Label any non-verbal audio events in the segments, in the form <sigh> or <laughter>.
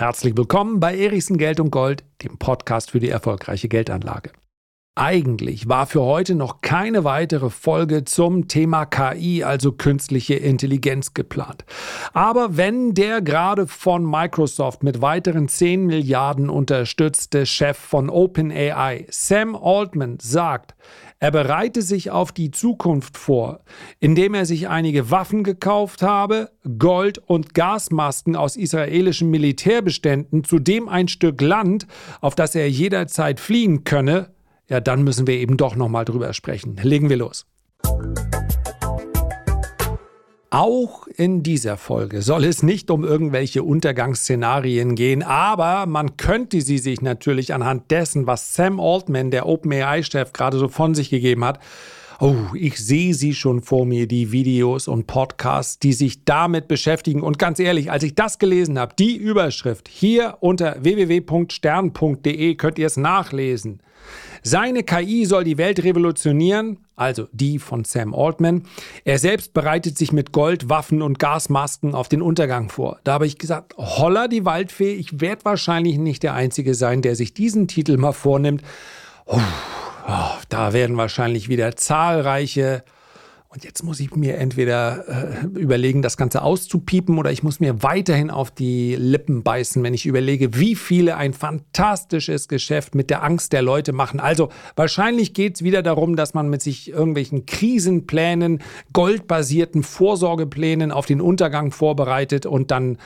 Herzlich willkommen bei Erichsen Geld und Gold, dem Podcast für die erfolgreiche Geldanlage. Eigentlich war für heute noch keine weitere Folge zum Thema KI, also künstliche Intelligenz, geplant. Aber wenn der gerade von Microsoft mit weiteren 10 Milliarden unterstützte Chef von OpenAI, Sam Altman, sagt, er bereite sich auf die Zukunft vor, indem er sich einige Waffen gekauft habe, Gold und Gasmasken aus israelischen Militärbeständen, zudem ein Stück Land, auf das er jederzeit fliehen könne, ja, dann müssen wir eben doch nochmal drüber sprechen. Legen wir los. Auch in dieser Folge soll es nicht um irgendwelche Untergangsszenarien gehen, aber man könnte sie sich natürlich anhand dessen, was Sam Altman, der OpenAI-Chef, gerade so von sich gegeben hat, Oh, ich sehe sie schon vor mir, die Videos und Podcasts, die sich damit beschäftigen. Und ganz ehrlich, als ich das gelesen habe, die Überschrift hier unter www.stern.de könnt ihr es nachlesen. Seine KI soll die Welt revolutionieren, also die von Sam Altman. Er selbst bereitet sich mit Gold, Waffen und Gasmasken auf den Untergang vor. Da habe ich gesagt, holla die Waldfee, ich werde wahrscheinlich nicht der Einzige sein, der sich diesen Titel mal vornimmt. Oh, oh, da werden wahrscheinlich wieder zahlreiche und jetzt muss ich mir entweder äh, überlegen, das Ganze auszupiepen oder ich muss mir weiterhin auf die Lippen beißen, wenn ich überlege, wie viele ein fantastisches Geschäft mit der Angst der Leute machen. Also wahrscheinlich geht es wieder darum, dass man mit sich irgendwelchen Krisenplänen, goldbasierten Vorsorgeplänen auf den Untergang vorbereitet und dann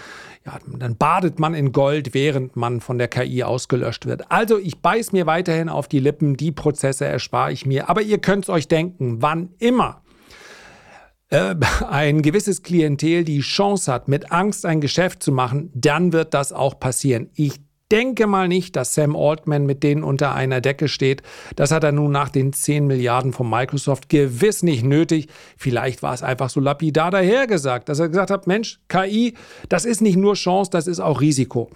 ja, dann badet man in Gold, während man von der KI ausgelöscht wird. Also ich beiß mir weiterhin auf die Lippen, die Prozesse erspare ich mir. Aber ihr könnt es euch denken, wann immer äh, <laughs> ein gewisses Klientel die Chance hat, mit Angst ein Geschäft zu machen, dann wird das auch passieren. Ich denke mal nicht, dass Sam Altman mit denen unter einer Decke steht. Das hat er nun nach den 10 Milliarden von Microsoft gewiss nicht nötig. Vielleicht war es einfach so lapidar dahergesagt, dass er gesagt hat, Mensch, KI, das ist nicht nur Chance, das ist auch Risiko.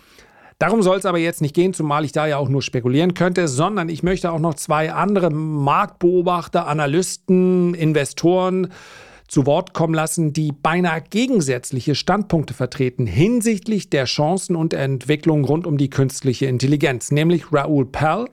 Darum soll es aber jetzt nicht gehen, zumal ich da ja auch nur spekulieren könnte, sondern ich möchte auch noch zwei andere Marktbeobachter, Analysten, Investoren, zu Wort kommen lassen, die beinahe gegensätzliche Standpunkte vertreten hinsichtlich der Chancen und Entwicklung rund um die künstliche Intelligenz, nämlich Raoul Pell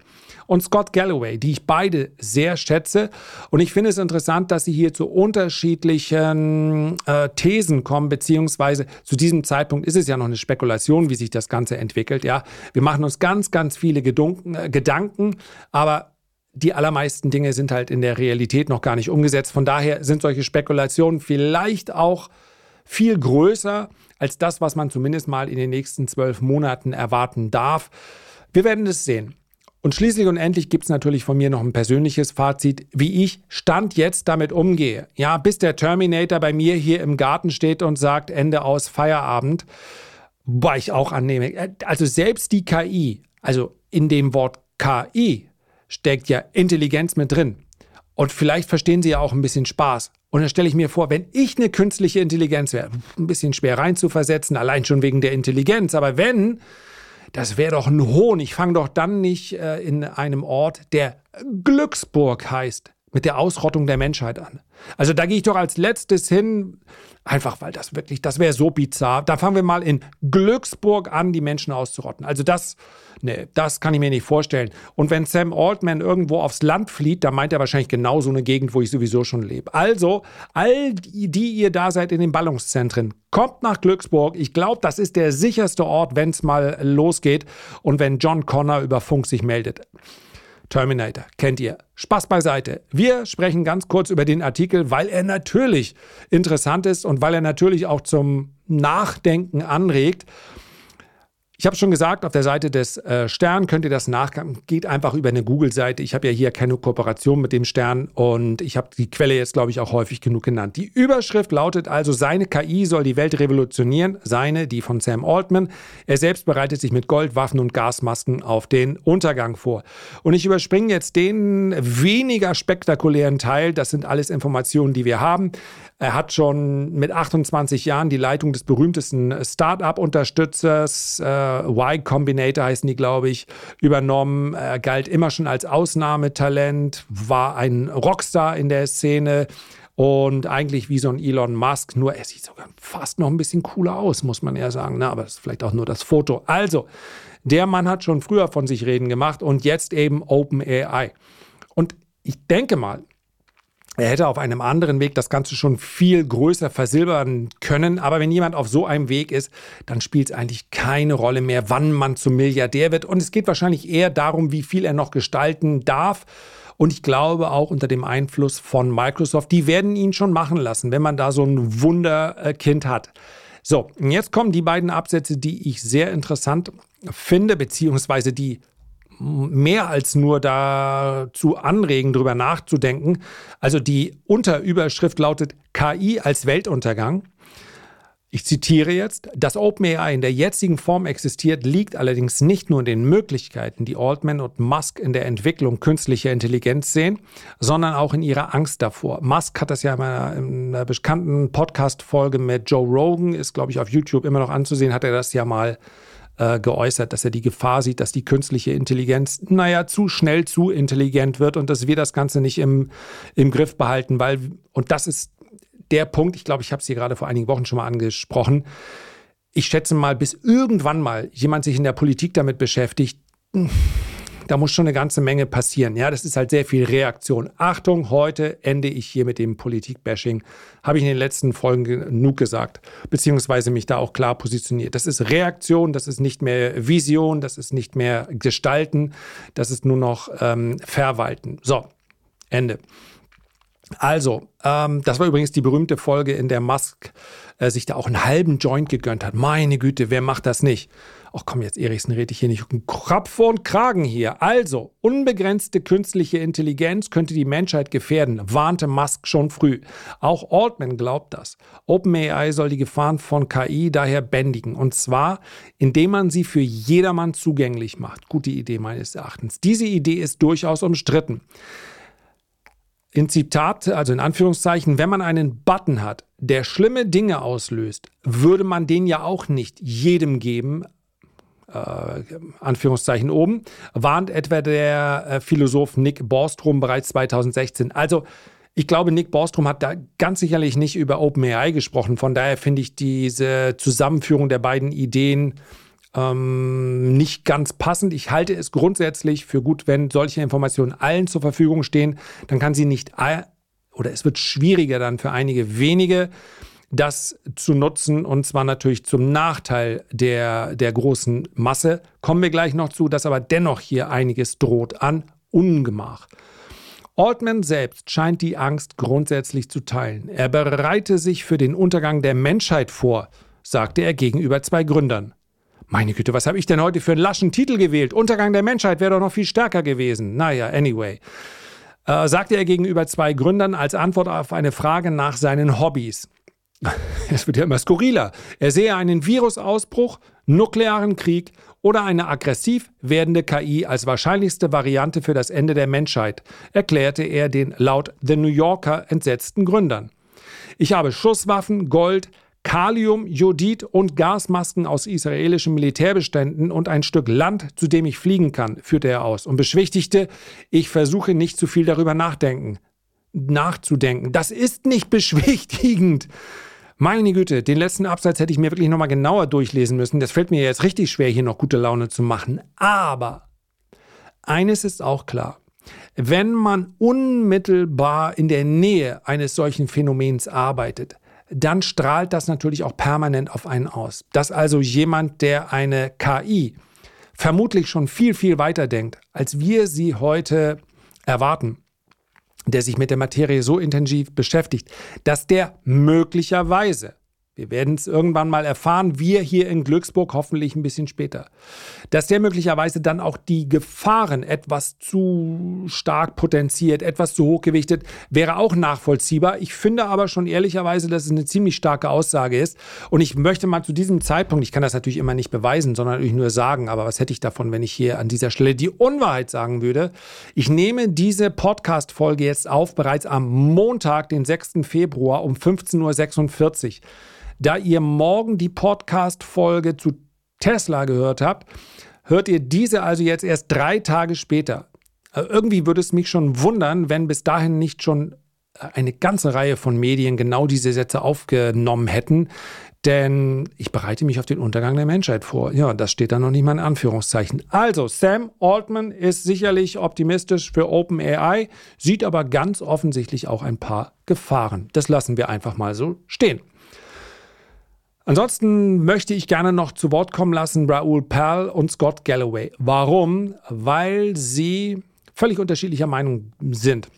und Scott Galloway, die ich beide sehr schätze. Und ich finde es interessant, dass sie hier zu unterschiedlichen äh, Thesen kommen, beziehungsweise zu diesem Zeitpunkt ist es ja noch eine Spekulation, wie sich das Ganze entwickelt. Ja, wir machen uns ganz, ganz viele Gedunken, äh, Gedanken, aber die allermeisten Dinge sind halt in der Realität noch gar nicht umgesetzt. Von daher sind solche Spekulationen vielleicht auch viel größer als das, was man zumindest mal in den nächsten zwölf Monaten erwarten darf. Wir werden es sehen. Und schließlich und endlich gibt es natürlich von mir noch ein persönliches Fazit, wie ich Stand jetzt damit umgehe. Ja, bis der Terminator bei mir hier im Garten steht und sagt, Ende aus Feierabend, wobei ich auch annehme. Also selbst die KI, also in dem Wort KI steckt ja Intelligenz mit drin. Und vielleicht verstehen Sie ja auch ein bisschen Spaß. Und dann stelle ich mir vor, wenn ich eine künstliche Intelligenz wäre, ein bisschen schwer reinzuversetzen, allein schon wegen der Intelligenz, aber wenn, das wäre doch ein Hohn. Ich fange doch dann nicht äh, in einem Ort, der Glücksburg heißt, mit der Ausrottung der Menschheit an. Also da gehe ich doch als letztes hin, einfach weil das wirklich, das wäre so bizarr. Da fangen wir mal in Glücksburg an, die Menschen auszurotten. Also das, nee, das kann ich mir nicht vorstellen. Und wenn Sam Altman irgendwo aufs Land flieht, dann meint er wahrscheinlich genau so eine Gegend, wo ich sowieso schon lebe. Also, all die, die ihr da seid in den Ballungszentren, kommt nach Glücksburg. Ich glaube, das ist der sicherste Ort, wenn es mal losgeht und wenn John Connor über Funk sich meldet. Terminator, kennt ihr. Spaß beiseite. Wir sprechen ganz kurz über den Artikel, weil er natürlich interessant ist und weil er natürlich auch zum Nachdenken anregt. Ich habe schon gesagt, auf der Seite des äh, Stern könnt ihr das nachgucken. Geht einfach über eine Google-Seite. Ich habe ja hier keine Kooperation mit dem Stern und ich habe die Quelle jetzt, glaube ich, auch häufig genug genannt. Die Überschrift lautet also, seine KI soll die Welt revolutionieren. Seine, die von Sam Altman. Er selbst bereitet sich mit Gold, Waffen und Gasmasken auf den Untergang vor. Und ich überspringe jetzt den weniger spektakulären Teil. Das sind alles Informationen, die wir haben. Er hat schon mit 28 Jahren die Leitung des berühmtesten Start-up-Unterstützers, äh, Y Combinator heißen die, glaube ich, übernommen. Er galt immer schon als Ausnahmetalent, war ein Rockstar in der Szene und eigentlich wie so ein Elon Musk, nur er sieht sogar fast noch ein bisschen cooler aus, muss man eher sagen. Ne? Aber das ist vielleicht auch nur das Foto. Also, der Mann hat schon früher von sich reden gemacht und jetzt eben OpenAI. Und ich denke mal, er hätte auf einem anderen Weg das Ganze schon viel größer versilbern können. Aber wenn jemand auf so einem Weg ist, dann spielt es eigentlich keine Rolle mehr, wann man zum Milliardär wird. Und es geht wahrscheinlich eher darum, wie viel er noch gestalten darf. Und ich glaube auch unter dem Einfluss von Microsoft, die werden ihn schon machen lassen, wenn man da so ein Wunderkind hat. So, jetzt kommen die beiden Absätze, die ich sehr interessant finde, beziehungsweise die mehr als nur dazu anregen, darüber nachzudenken. Also die Unterüberschrift lautet KI als Weltuntergang. Ich zitiere jetzt, dass OpenAI in der jetzigen Form existiert, liegt allerdings nicht nur in den Möglichkeiten, die Altman und Musk in der Entwicklung künstlicher Intelligenz sehen, sondern auch in ihrer Angst davor. Musk hat das ja in einer bekannten Podcast-Folge mit Joe Rogan, ist glaube ich auf YouTube immer noch anzusehen, hat er das ja mal äh, geäußert, dass er die Gefahr sieht, dass die künstliche Intelligenz, naja, zu schnell zu intelligent wird und dass wir das Ganze nicht im, im Griff behalten, weil, und das ist der Punkt, ich glaube, ich habe es hier gerade vor einigen Wochen schon mal angesprochen, ich schätze mal, bis irgendwann mal jemand sich in der Politik damit beschäftigt, da muss schon eine ganze Menge passieren. Ja, das ist halt sehr viel Reaktion. Achtung, heute ende ich hier mit dem Politik-Bashing. Habe ich in den letzten Folgen genug gesagt, beziehungsweise mich da auch klar positioniert. Das ist Reaktion, das ist nicht mehr Vision, das ist nicht mehr Gestalten, das ist nur noch ähm, Verwalten. So, Ende. Also, ähm, das war übrigens die berühmte Folge, in der Musk äh, sich da auch einen halben Joint gegönnt hat. Meine Güte, wer macht das nicht? Ach komm, jetzt Erichsen rede ich hier nicht Krapfe und Kragen hier. Also, unbegrenzte künstliche Intelligenz könnte die Menschheit gefährden, warnte Musk schon früh. Auch Altman glaubt das. OpenAI soll die Gefahren von KI daher bändigen. Und zwar, indem man sie für jedermann zugänglich macht. Gute Idee meines Erachtens. Diese Idee ist durchaus umstritten. In Zitat, also in Anführungszeichen, wenn man einen Button hat, der schlimme Dinge auslöst, würde man den ja auch nicht jedem geben, äh, Anführungszeichen oben, warnt etwa der äh, Philosoph Nick Bostrom bereits 2016. Also ich glaube, Nick Bostrom hat da ganz sicherlich nicht über OpenAI gesprochen. Von daher finde ich diese Zusammenführung der beiden Ideen ähm, nicht ganz passend. Ich halte es grundsätzlich für gut, wenn solche Informationen allen zur Verfügung stehen. Dann kann sie nicht, oder es wird schwieriger dann für einige wenige das zu nutzen und zwar natürlich zum Nachteil der, der großen Masse. Kommen wir gleich noch zu, dass aber dennoch hier einiges droht an Ungemach. Altman selbst scheint die Angst grundsätzlich zu teilen. Er bereite sich für den Untergang der Menschheit vor, sagte er gegenüber zwei Gründern. Meine Güte, was habe ich denn heute für einen laschen Titel gewählt? Untergang der Menschheit wäre doch noch viel stärker gewesen. Naja, anyway. Äh, sagte er gegenüber zwei Gründern als Antwort auf eine Frage nach seinen Hobbys. <laughs> es wird ja immer skurriler. Er sehe einen Virusausbruch, nuklearen Krieg oder eine aggressiv werdende KI als wahrscheinlichste Variante für das Ende der Menschheit, erklärte er den laut The New Yorker entsetzten Gründern. Ich habe Schusswaffen, Gold, Kalium, Jodid und Gasmasken aus israelischen Militärbeständen und ein Stück Land, zu dem ich fliegen kann, führte er aus und beschwichtigte, ich versuche nicht zu viel darüber nachdenken, nachzudenken. Das ist nicht <laughs> beschwichtigend. Meine Güte, den letzten Absatz hätte ich mir wirklich nochmal genauer durchlesen müssen. Das fällt mir jetzt richtig schwer, hier noch gute Laune zu machen. Aber eines ist auch klar. Wenn man unmittelbar in der Nähe eines solchen Phänomens arbeitet, dann strahlt das natürlich auch permanent auf einen aus. Dass also jemand, der eine KI vermutlich schon viel, viel weiter denkt, als wir sie heute erwarten, der sich mit der Materie so intensiv beschäftigt, dass der möglicherweise wir werden es irgendwann mal erfahren, wir hier in Glücksburg hoffentlich ein bisschen später. Dass der möglicherweise dann auch die Gefahren etwas zu stark potenziert, etwas zu hochgewichtet, wäre auch nachvollziehbar. Ich finde aber schon ehrlicherweise, dass es eine ziemlich starke Aussage ist. Und ich möchte mal zu diesem Zeitpunkt, ich kann das natürlich immer nicht beweisen, sondern natürlich nur sagen, aber was hätte ich davon, wenn ich hier an dieser Stelle die Unwahrheit sagen würde? Ich nehme diese Podcast-Folge jetzt auf, bereits am Montag, den 6. Februar um 15.46 Uhr. Da ihr morgen die Podcast-Folge zu Tesla gehört habt, hört ihr diese also jetzt erst drei Tage später. Äh, irgendwie würde es mich schon wundern, wenn bis dahin nicht schon eine ganze Reihe von Medien genau diese Sätze aufgenommen hätten. Denn ich bereite mich auf den Untergang der Menschheit vor. Ja, das steht da noch nicht mal in Anführungszeichen. Also, Sam Altman ist sicherlich optimistisch für OpenAI, sieht aber ganz offensichtlich auch ein paar Gefahren. Das lassen wir einfach mal so stehen. Ansonsten möchte ich gerne noch zu Wort kommen lassen Raoul Pell und Scott Galloway. Warum? Weil sie völlig unterschiedlicher Meinung sind.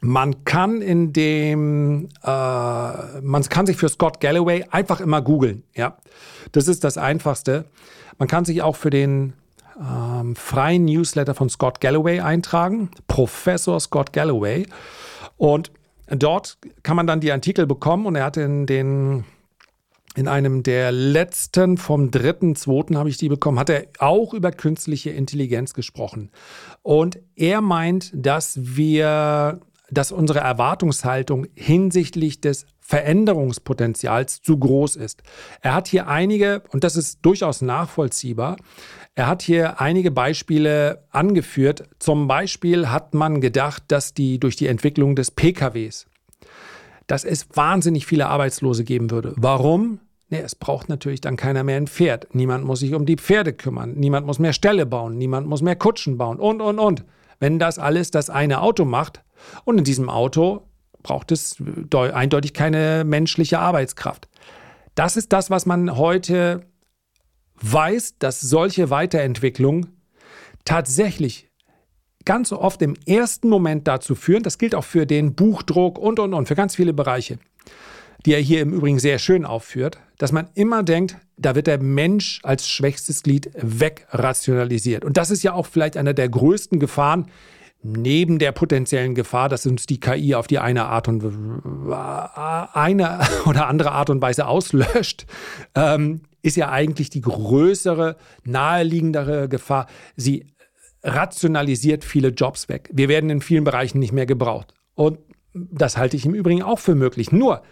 Man kann in dem, äh, man kann sich für Scott Galloway einfach immer googeln. Ja, das ist das Einfachste. Man kann sich auch für den ähm, freien Newsletter von Scott Galloway eintragen, Professor Scott Galloway. Und dort kann man dann die Artikel bekommen. Und er hat in den in einem der letzten, vom dritten, zweiten habe ich die bekommen, hat er auch über künstliche Intelligenz gesprochen. Und er meint, dass wir, dass unsere Erwartungshaltung hinsichtlich des Veränderungspotenzials zu groß ist. Er hat hier einige, und das ist durchaus nachvollziehbar, er hat hier einige Beispiele angeführt. Zum Beispiel hat man gedacht, dass die durch die Entwicklung des PKWs, dass es wahnsinnig viele Arbeitslose geben würde. Warum? Nee, es braucht natürlich dann keiner mehr ein Pferd. Niemand muss sich um die Pferde kümmern. Niemand muss mehr Ställe bauen. Niemand muss mehr Kutschen bauen. Und, und, und. Wenn das alles das eine Auto macht und in diesem Auto braucht es eindeutig keine menschliche Arbeitskraft. Das ist das, was man heute weiß, dass solche Weiterentwicklung tatsächlich ganz oft im ersten Moment dazu führen, das gilt auch für den Buchdruck und, und, und, für ganz viele Bereiche, die er hier im Übrigen sehr schön aufführt, dass man immer denkt, da wird der Mensch als schwächstes Glied wegrationalisiert. Und das ist ja auch vielleicht einer der größten Gefahren, neben der potenziellen Gefahr, dass uns die KI auf die eine Art und eine <laughs> oder andere Art und Weise auslöscht, ähm, ist ja eigentlich die größere, naheliegendere Gefahr. Sie rationalisiert viele Jobs weg. Wir werden in vielen Bereichen nicht mehr gebraucht. Und das halte ich im Übrigen auch für möglich. Nur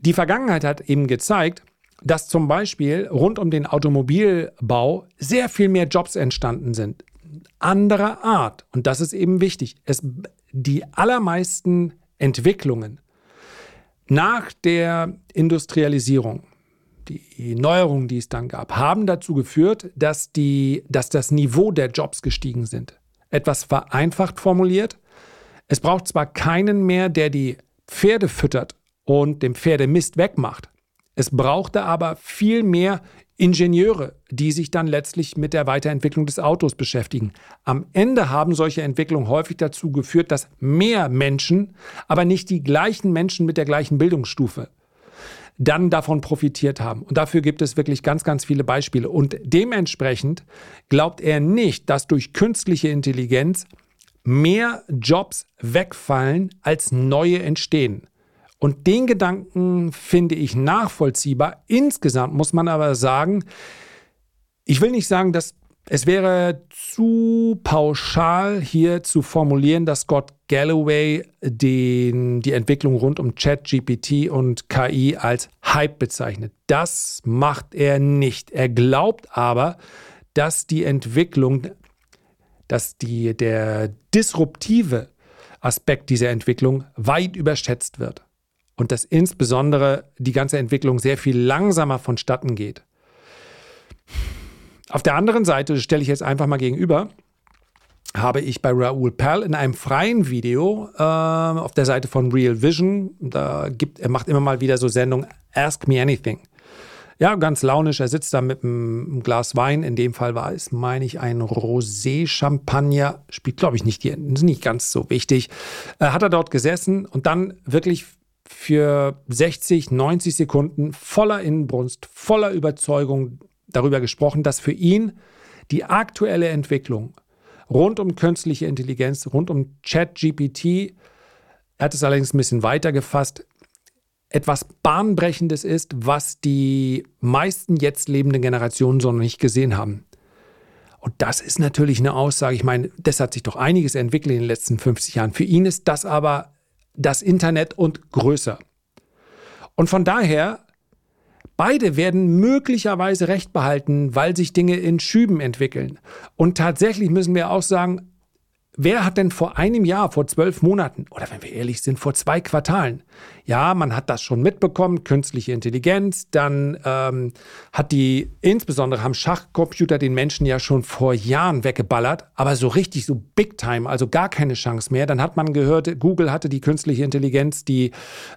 die Vergangenheit hat eben gezeigt, dass zum Beispiel rund um den Automobilbau sehr viel mehr Jobs entstanden sind. Anderer Art. Und das ist eben wichtig. Es, die allermeisten Entwicklungen nach der Industrialisierung, die Neuerungen, die es dann gab, haben dazu geführt, dass, die, dass das Niveau der Jobs gestiegen sind. Etwas vereinfacht formuliert. Es braucht zwar keinen mehr, der die Pferde füttert und dem Pferdemist wegmacht. Es brauchte aber viel mehr Ingenieure, die sich dann letztlich mit der Weiterentwicklung des Autos beschäftigen. Am Ende haben solche Entwicklungen häufig dazu geführt, dass mehr Menschen, aber nicht die gleichen Menschen mit der gleichen Bildungsstufe, dann davon profitiert haben. Und dafür gibt es wirklich ganz, ganz viele Beispiele. Und dementsprechend glaubt er nicht, dass durch künstliche Intelligenz mehr Jobs wegfallen, als neue entstehen. Und den Gedanken finde ich nachvollziehbar. Insgesamt muss man aber sagen, ich will nicht sagen, dass es wäre zu pauschal hier zu formulieren, dass Scott Galloway den, die Entwicklung rund um ChatGPT und KI als Hype bezeichnet. Das macht er nicht. Er glaubt aber, dass die Entwicklung, dass die, der disruptive Aspekt dieser Entwicklung weit überschätzt wird und dass insbesondere die ganze Entwicklung sehr viel langsamer vonstatten geht. Auf der anderen Seite stelle ich jetzt einfach mal gegenüber, habe ich bei Raoul Pell in einem freien Video äh, auf der Seite von Real Vision, da gibt, er macht immer mal wieder so Sendungen Ask Me Anything. Ja, ganz launisch. Er sitzt da mit einem Glas Wein. In dem Fall war es, meine ich, ein Rosé-Champagner. Spielt, glaube ich, nicht, ist nicht ganz so wichtig. Äh, hat er dort gesessen und dann wirklich für 60, 90 Sekunden voller Inbrunst, voller Überzeugung darüber gesprochen, dass für ihn die aktuelle Entwicklung rund um künstliche Intelligenz, rund um ChatGPT, er hat es allerdings ein bisschen weiter gefasst, etwas Bahnbrechendes ist, was die meisten jetzt lebenden Generationen so noch nicht gesehen haben. Und das ist natürlich eine Aussage. Ich meine, das hat sich doch einiges entwickelt in den letzten 50 Jahren. Für ihn ist das aber das Internet und größer. Und von daher, beide werden möglicherweise recht behalten, weil sich Dinge in Schüben entwickeln. Und tatsächlich müssen wir auch sagen, Wer hat denn vor einem Jahr, vor zwölf Monaten oder wenn wir ehrlich sind, vor zwei Quartalen, ja, man hat das schon mitbekommen, künstliche Intelligenz, dann ähm, hat die, insbesondere haben Schachcomputer den Menschen ja schon vor Jahren weggeballert, aber so richtig, so big time, also gar keine Chance mehr. Dann hat man gehört, Google hatte die künstliche Intelligenz, die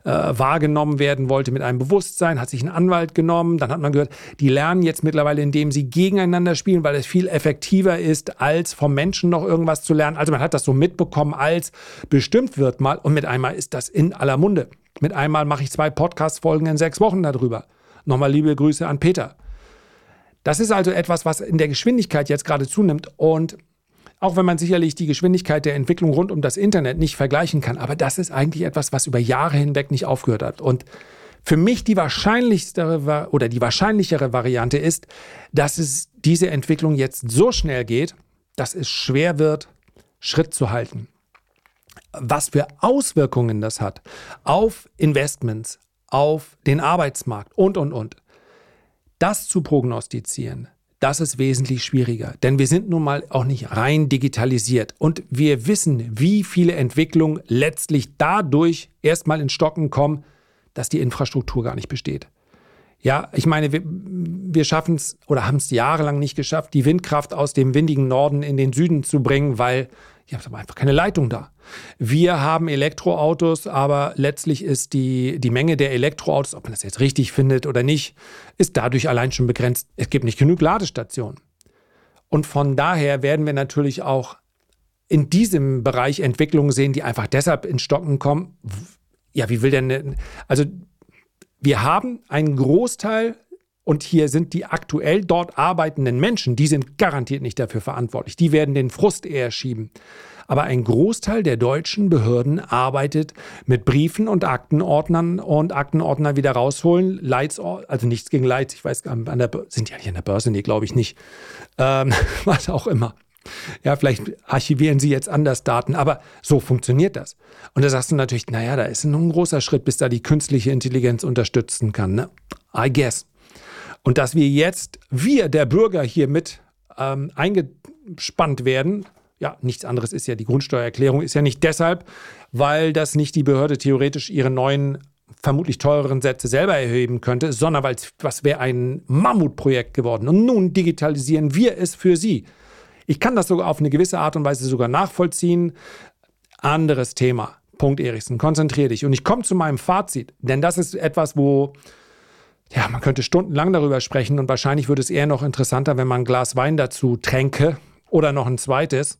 äh, wahrgenommen werden wollte mit einem Bewusstsein, hat sich einen Anwalt genommen, dann hat man gehört, die lernen jetzt mittlerweile, indem sie gegeneinander spielen, weil es viel effektiver ist, als vom Menschen noch irgendwas zu lernen. Also man hat das so mitbekommen, als bestimmt wird mal und mit einmal ist das in aller Munde. Mit einmal mache ich zwei Podcast-Folgen in sechs Wochen darüber. Nochmal liebe Grüße an Peter. Das ist also etwas, was in der Geschwindigkeit jetzt gerade zunimmt und auch wenn man sicherlich die Geschwindigkeit der Entwicklung rund um das Internet nicht vergleichen kann, aber das ist eigentlich etwas, was über Jahre hinweg nicht aufgehört hat. Und für mich die wahrscheinlichste oder die wahrscheinlichere Variante ist, dass es diese Entwicklung jetzt so schnell geht, dass es schwer wird, Schritt zu halten was für Auswirkungen das hat auf Investments, auf den Arbeitsmarkt und, und, und. Das zu prognostizieren, das ist wesentlich schwieriger, denn wir sind nun mal auch nicht rein digitalisiert und wir wissen, wie viele Entwicklungen letztlich dadurch erstmal in Stocken kommen, dass die Infrastruktur gar nicht besteht. Ja, ich meine, wir, wir schaffen es oder haben es jahrelang nicht geschafft, die Windkraft aus dem windigen Norden in den Süden zu bringen, weil ich habe einfach keine Leitung da. Wir haben Elektroautos, aber letztlich ist die, die Menge der Elektroautos, ob man das jetzt richtig findet oder nicht, ist dadurch allein schon begrenzt. Es gibt nicht genug Ladestationen. Und von daher werden wir natürlich auch in diesem Bereich Entwicklungen sehen, die einfach deshalb in Stocken kommen. Ja, wie will denn, also wir haben einen Großteil und hier sind die aktuell dort arbeitenden Menschen, die sind garantiert nicht dafür verantwortlich. Die werden den Frust eher schieben. Aber ein Großteil der deutschen Behörden arbeitet mit Briefen und Aktenordnern und Aktenordner wieder rausholen. Leits, also nichts gegen Leits. Ich weiß, an der, sind ja nicht an der Börse? Nee, glaube ich nicht. Ähm, <laughs> was auch immer. Ja, vielleicht archivieren sie jetzt anders Daten, aber so funktioniert das. Und da sagst du natürlich, naja, da ist noch ein großer Schritt, bis da die künstliche Intelligenz unterstützen kann. Ne? I guess. Und dass wir jetzt, wir, der Bürger, hier mit ähm, eingespannt werden, ja, nichts anderes ist ja die Grundsteuererklärung, ist ja nicht deshalb, weil das nicht die Behörde theoretisch ihre neuen vermutlich teureren Sätze selber erheben könnte, sondern weil es wäre ein Mammutprojekt geworden. Und nun digitalisieren wir es für Sie. Ich kann das sogar auf eine gewisse Art und Weise sogar nachvollziehen. Anderes Thema. Punkt Erichsen, konzentriere dich. Und ich komme zu meinem Fazit, denn das ist etwas, wo ja, man könnte stundenlang darüber sprechen und wahrscheinlich würde es eher noch interessanter, wenn man ein Glas Wein dazu tränke oder noch ein zweites.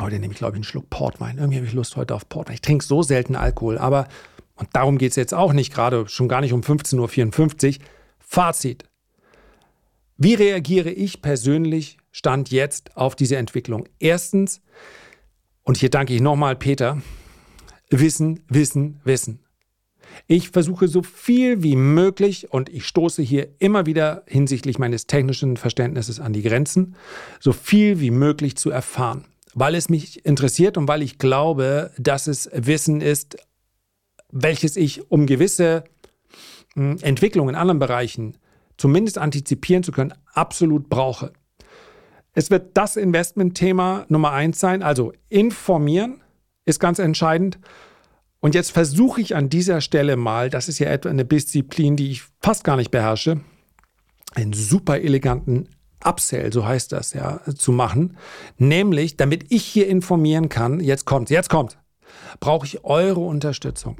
Heute nehme ich, glaube ich, einen Schluck Portwein. Irgendwie habe ich Lust heute auf Portwein. Ich trinke so selten Alkohol, aber, und darum geht es jetzt auch nicht gerade, schon gar nicht um 15.54 Uhr. Fazit. Wie reagiere ich persönlich, Stand jetzt, auf diese Entwicklung? Erstens, und hier danke ich nochmal Peter, Wissen, Wissen, Wissen. Ich versuche so viel wie möglich und ich stoße hier immer wieder hinsichtlich meines technischen Verständnisses an die Grenzen, so viel wie möglich zu erfahren, weil es mich interessiert und weil ich glaube, dass es Wissen ist, welches ich um gewisse hm, Entwicklungen in anderen Bereichen zumindest antizipieren zu können, absolut brauche. Es wird das Investmentthema Nummer eins sein, also informieren ist ganz entscheidend und jetzt versuche ich an dieser Stelle mal, das ist ja etwa eine Disziplin, die ich fast gar nicht beherrsche, einen super eleganten Upsell, so heißt das ja, zu machen. Nämlich, damit ich hier informieren kann, jetzt kommt, jetzt kommt, brauche ich eure Unterstützung.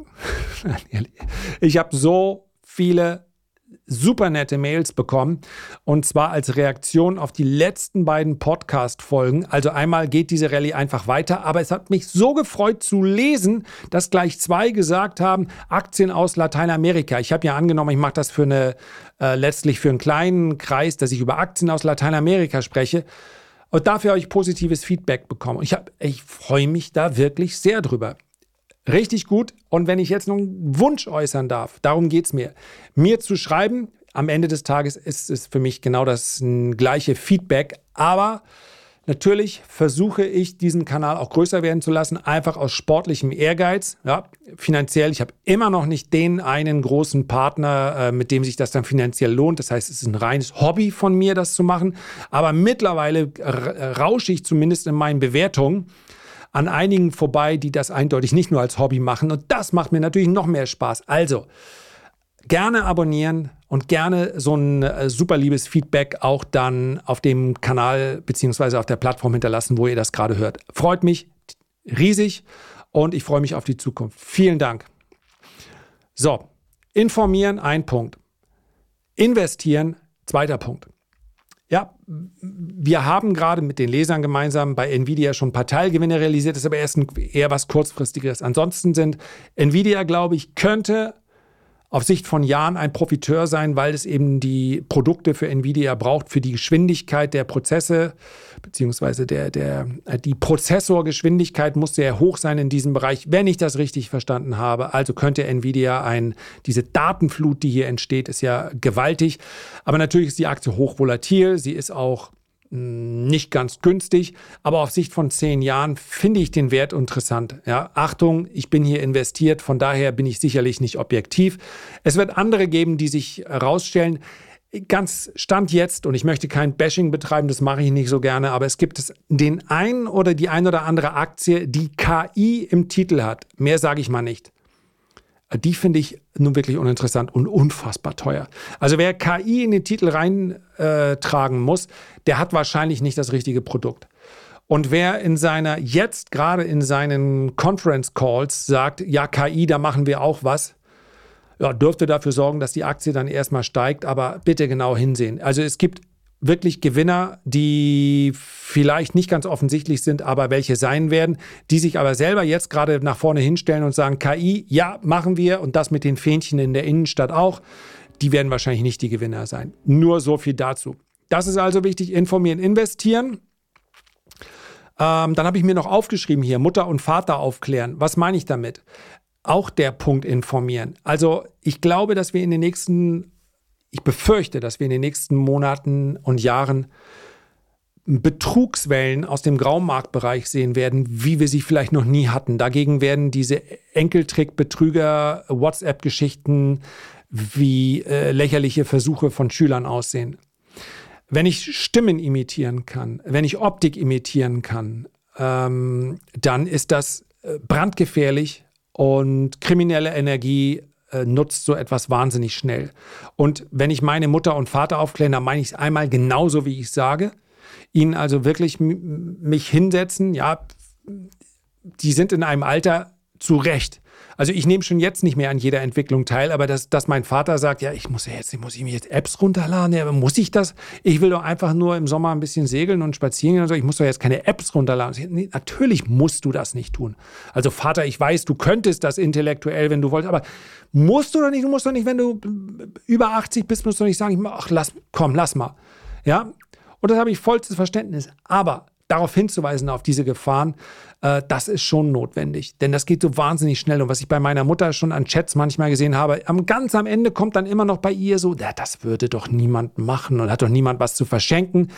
<laughs> ich habe so viele super nette Mails bekommen und zwar als Reaktion auf die letzten beiden Podcast-Folgen. Also einmal geht diese Rallye einfach weiter, aber es hat mich so gefreut zu lesen, dass gleich zwei gesagt haben, Aktien aus Lateinamerika. Ich habe ja angenommen, ich mache das für eine äh, letztlich für einen kleinen Kreis, dass ich über Aktien aus Lateinamerika spreche. Und dafür habe ich positives Feedback bekommen. Ich, ich freue mich da wirklich sehr drüber. Richtig gut. Und wenn ich jetzt noch einen Wunsch äußern darf, darum geht es mir, mir zu schreiben. Am Ende des Tages ist es für mich genau das gleiche Feedback. Aber Natürlich versuche ich, diesen Kanal auch größer werden zu lassen, einfach aus sportlichem Ehrgeiz. Ja, finanziell, ich habe immer noch nicht den einen großen Partner, äh, mit dem sich das dann finanziell lohnt. Das heißt, es ist ein reines Hobby von mir, das zu machen. Aber mittlerweile rausche ich zumindest in meinen Bewertungen an einigen vorbei, die das eindeutig nicht nur als Hobby machen. Und das macht mir natürlich noch mehr Spaß. Also, gerne abonnieren und gerne so ein äh, super liebes Feedback auch dann auf dem Kanal beziehungsweise auf der Plattform hinterlassen, wo ihr das gerade hört. Freut mich riesig und ich freue mich auf die Zukunft. Vielen Dank. So, informieren, ein Punkt. Investieren, zweiter Punkt. Ja, wir haben gerade mit den Lesern gemeinsam bei Nvidia schon ein paar Teilgewinne realisiert, das ist aber erst ein, eher was kurzfristiges. Ansonsten sind Nvidia, glaube ich, könnte auf Sicht von Jahren ein Profiteur sein, weil es eben die Produkte für Nvidia braucht, für die Geschwindigkeit der Prozesse, beziehungsweise der, der, die Prozessorgeschwindigkeit muss sehr hoch sein in diesem Bereich, wenn ich das richtig verstanden habe. Also könnte Nvidia ein, diese Datenflut, die hier entsteht, ist ja gewaltig. Aber natürlich ist die Aktie hochvolatil. Sie ist auch nicht ganz günstig, aber auf Sicht von zehn Jahren finde ich den Wert interessant. Ja, Achtung, ich bin hier investiert, von daher bin ich sicherlich nicht objektiv. Es wird andere geben, die sich herausstellen. Ganz Stand jetzt, und ich möchte kein Bashing betreiben, das mache ich nicht so gerne, aber es gibt den einen oder die ein oder andere Aktie, die KI im Titel hat. Mehr sage ich mal nicht. Die finde ich nun wirklich uninteressant und unfassbar teuer. Also wer KI in den Titel reintragen äh, muss, der hat wahrscheinlich nicht das richtige Produkt. Und wer in seiner, jetzt gerade in seinen Conference Calls sagt, ja, KI, da machen wir auch was, ja, dürfte dafür sorgen, dass die Aktie dann erstmal steigt, aber bitte genau hinsehen. Also es gibt wirklich Gewinner, die vielleicht nicht ganz offensichtlich sind, aber welche sein werden, die sich aber selber jetzt gerade nach vorne hinstellen und sagen, KI, ja, machen wir und das mit den Fähnchen in der Innenstadt auch, die werden wahrscheinlich nicht die Gewinner sein. Nur so viel dazu. Das ist also wichtig, informieren, investieren. Ähm, dann habe ich mir noch aufgeschrieben hier, Mutter und Vater aufklären. Was meine ich damit? Auch der Punkt informieren. Also ich glaube, dass wir in den nächsten ich befürchte, dass wir in den nächsten Monaten und Jahren Betrugswellen aus dem Graumarktbereich sehen werden, wie wir sie vielleicht noch nie hatten. Dagegen werden diese Enkeltrick-Betrüger, WhatsApp-Geschichten wie äh, lächerliche Versuche von Schülern aussehen. Wenn ich Stimmen imitieren kann, wenn ich Optik imitieren kann, ähm, dann ist das äh, brandgefährlich und kriminelle Energie nutzt so etwas wahnsinnig schnell. Und wenn ich meine Mutter und Vater aufkläre, dann meine ich es einmal genauso, wie ich sage. Ihnen also wirklich mich hinsetzen, ja, die sind in einem Alter zu Recht also ich nehme schon jetzt nicht mehr an jeder Entwicklung teil, aber dass, dass mein Vater sagt, ja, ich muss ja jetzt, muss ich mir jetzt Apps runterladen, ja, muss ich das? Ich will doch einfach nur im Sommer ein bisschen segeln und spazieren gehen und so. Ich muss doch jetzt keine Apps runterladen. Nee, natürlich musst du das nicht tun. Also Vater, ich weiß, du könntest das intellektuell, wenn du wolltest, aber musst du doch nicht, du musst doch nicht, wenn du über 80 bist, musst du doch nicht sagen, ach, lass, komm, lass mal. Ja? Und das habe ich vollstes Verständnis. Aber darauf hinzuweisen, auf diese Gefahren, äh, das ist schon notwendig. Denn das geht so wahnsinnig schnell. Und was ich bei meiner Mutter schon an Chats manchmal gesehen habe, am, ganz am Ende kommt dann immer noch bei ihr so, ja, das würde doch niemand machen und hat doch niemand was zu verschenken.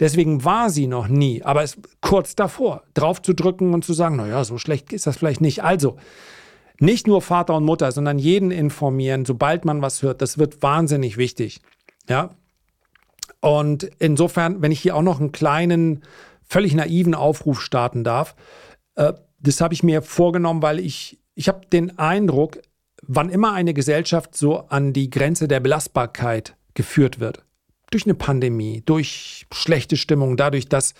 Deswegen war sie noch nie, aber es kurz davor, drauf zu drücken und zu sagen, naja, so schlecht ist das vielleicht nicht. Also, nicht nur Vater und Mutter, sondern jeden informieren, sobald man was hört. Das wird wahnsinnig wichtig. Ja. Und insofern, wenn ich hier auch noch einen kleinen völlig naiven Aufruf starten darf. Äh, das habe ich mir vorgenommen, weil ich, ich habe den Eindruck, wann immer eine Gesellschaft so an die Grenze der Belastbarkeit geführt wird, durch eine Pandemie, durch schlechte Stimmung, dadurch, dass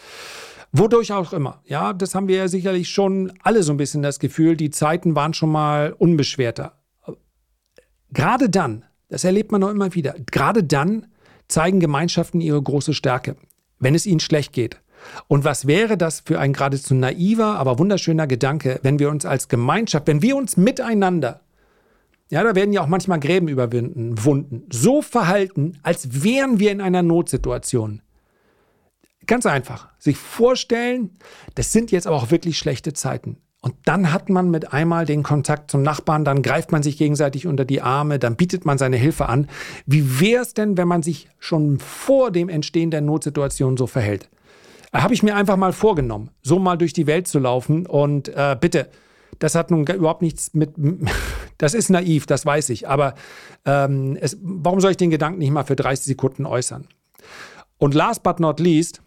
Wodurch auch immer. Ja, das haben wir ja sicherlich schon alle so ein bisschen das Gefühl, die Zeiten waren schon mal unbeschwerter. Gerade dann, das erlebt man noch immer wieder, gerade dann zeigen Gemeinschaften ihre große Stärke, wenn es ihnen schlecht geht. Und was wäre das für ein geradezu naiver, aber wunderschöner Gedanke, wenn wir uns als Gemeinschaft, wenn wir uns miteinander, ja, da werden ja auch manchmal Gräben überwinden, Wunden, so verhalten, als wären wir in einer Notsituation. Ganz einfach. Sich vorstellen, das sind jetzt aber auch wirklich schlechte Zeiten. Und dann hat man mit einmal den Kontakt zum Nachbarn, dann greift man sich gegenseitig unter die Arme, dann bietet man seine Hilfe an. Wie wäre es denn, wenn man sich schon vor dem Entstehen der Notsituation so verhält? Habe ich mir einfach mal vorgenommen, so mal durch die Welt zu laufen. Und äh, bitte, das hat nun überhaupt nichts mit. <laughs> Das ist naiv, das weiß ich. Aber ähm, es, warum soll ich den Gedanken nicht mal für 30 Sekunden äußern? Und last but not least,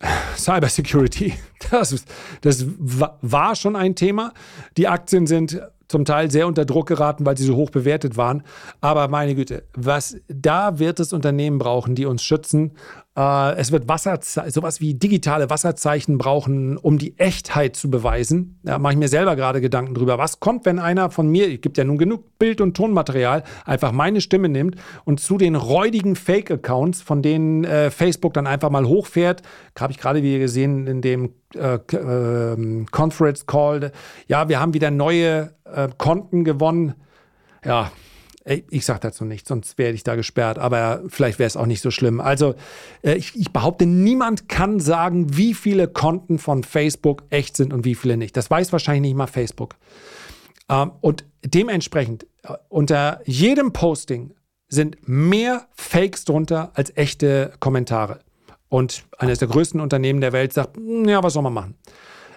<sighs> Cybersecurity. <laughs> Das, das war schon ein Thema. Die Aktien sind zum Teil sehr unter Druck geraten, weil sie so hoch bewertet waren. Aber meine Güte, was da wird es Unternehmen brauchen, die uns schützen. Äh, es wird Wasserzeichen, sowas wie digitale Wasserzeichen brauchen, um die Echtheit zu beweisen. Da mache ich mir selber gerade Gedanken drüber. Was kommt, wenn einer von mir, es gibt ja nun genug Bild- und Tonmaterial, einfach meine Stimme nimmt und zu den räudigen Fake-Accounts, von denen äh, Facebook dann einfach mal hochfährt, habe ich gerade wieder gesehen in dem äh, äh, Conference Call, ja, wir haben wieder neue äh, Konten gewonnen. Ja, ich sage dazu nichts, sonst werde ich da gesperrt, aber vielleicht wäre es auch nicht so schlimm. Also äh, ich, ich, behaupte, niemand kann sagen, wie viele Konten von Facebook echt sind und wie viele nicht. Das weiß wahrscheinlich nicht mal Facebook. Ähm, und dementsprechend, äh, unter jedem Posting sind mehr Fakes drunter als echte Kommentare. Und eines der größten Unternehmen der Welt sagt, hm, ja, was soll man machen?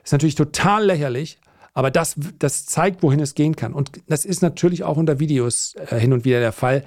Ist natürlich total lächerlich, aber das, das zeigt, wohin es gehen kann. Und das ist natürlich auch unter Videos äh, hin und wieder der Fall.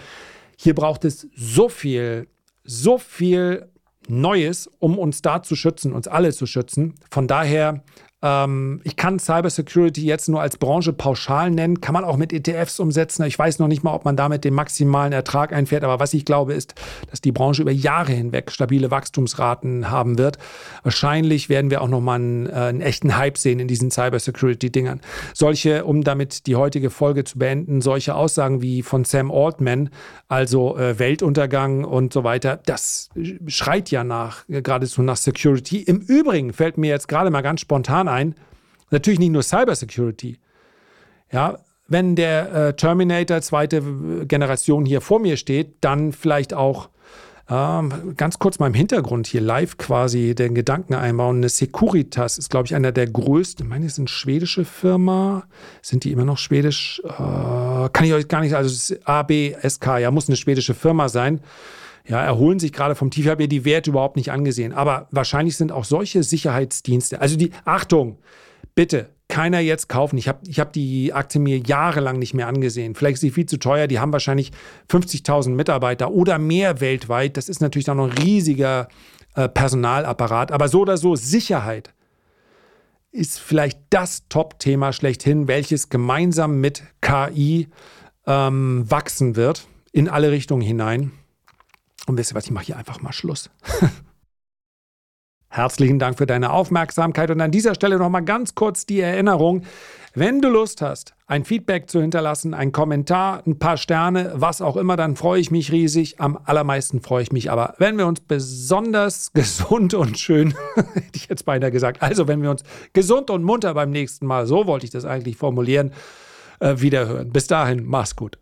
Hier braucht es so viel, so viel Neues, um uns da zu schützen, uns alle zu schützen. Von daher ähm, ich kann Cybersecurity jetzt nur als Branche pauschal nennen, kann man auch mit ETFs umsetzen. Ich weiß noch nicht mal, ob man damit den maximalen Ertrag einfährt, aber was ich glaube ist, dass die Branche über Jahre hinweg stabile Wachstumsraten haben wird. Wahrscheinlich werden wir auch noch mal einen, äh, einen echten Hype sehen in diesen Cybersecurity-Dingern. Solche, um damit die heutige Folge zu beenden, solche Aussagen wie von Sam Altman, also äh, Weltuntergang und so weiter, das schreit ja nach, äh, geradezu nach Security. Im Übrigen fällt mir jetzt gerade mal ganz spontan ein, natürlich nicht nur Cybersecurity. Ja, wenn der äh, Terminator zweite Generation hier vor mir steht, dann vielleicht auch ähm, ganz kurz mal im Hintergrund hier live quasi den Gedanken einbauen. Eine Securitas ist, glaube ich, einer der größten. Ich meine, es ist eine schwedische Firma. Sind die immer noch schwedisch? Äh, kann ich euch gar nicht, also ABSK, ja, muss eine schwedische Firma sein ja, erholen sich gerade vom Tief. Ich habe mir die Werte überhaupt nicht angesehen. Aber wahrscheinlich sind auch solche Sicherheitsdienste, also die, Achtung, bitte, keiner jetzt kaufen. Ich habe ich hab die Aktie mir jahrelang nicht mehr angesehen. Vielleicht ist sie viel zu teuer. Die haben wahrscheinlich 50.000 Mitarbeiter oder mehr weltweit. Das ist natürlich dann noch ein riesiger äh, Personalapparat. Aber so oder so, Sicherheit ist vielleicht das Top-Thema schlechthin, welches gemeinsam mit KI ähm, wachsen wird in alle Richtungen hinein. Und wisst ihr was, ich mache hier einfach mal Schluss. <laughs> Herzlichen Dank für deine Aufmerksamkeit und an dieser Stelle nochmal ganz kurz die Erinnerung, wenn du Lust hast, ein Feedback zu hinterlassen, einen Kommentar, ein paar Sterne, was auch immer, dann freue ich mich riesig. Am allermeisten freue ich mich aber, wenn wir uns besonders <laughs> gesund und schön, <laughs> hätte ich jetzt beinahe gesagt, also wenn wir uns gesund und munter beim nächsten Mal, so wollte ich das eigentlich formulieren, äh, wiederhören. Bis dahin, mach's gut.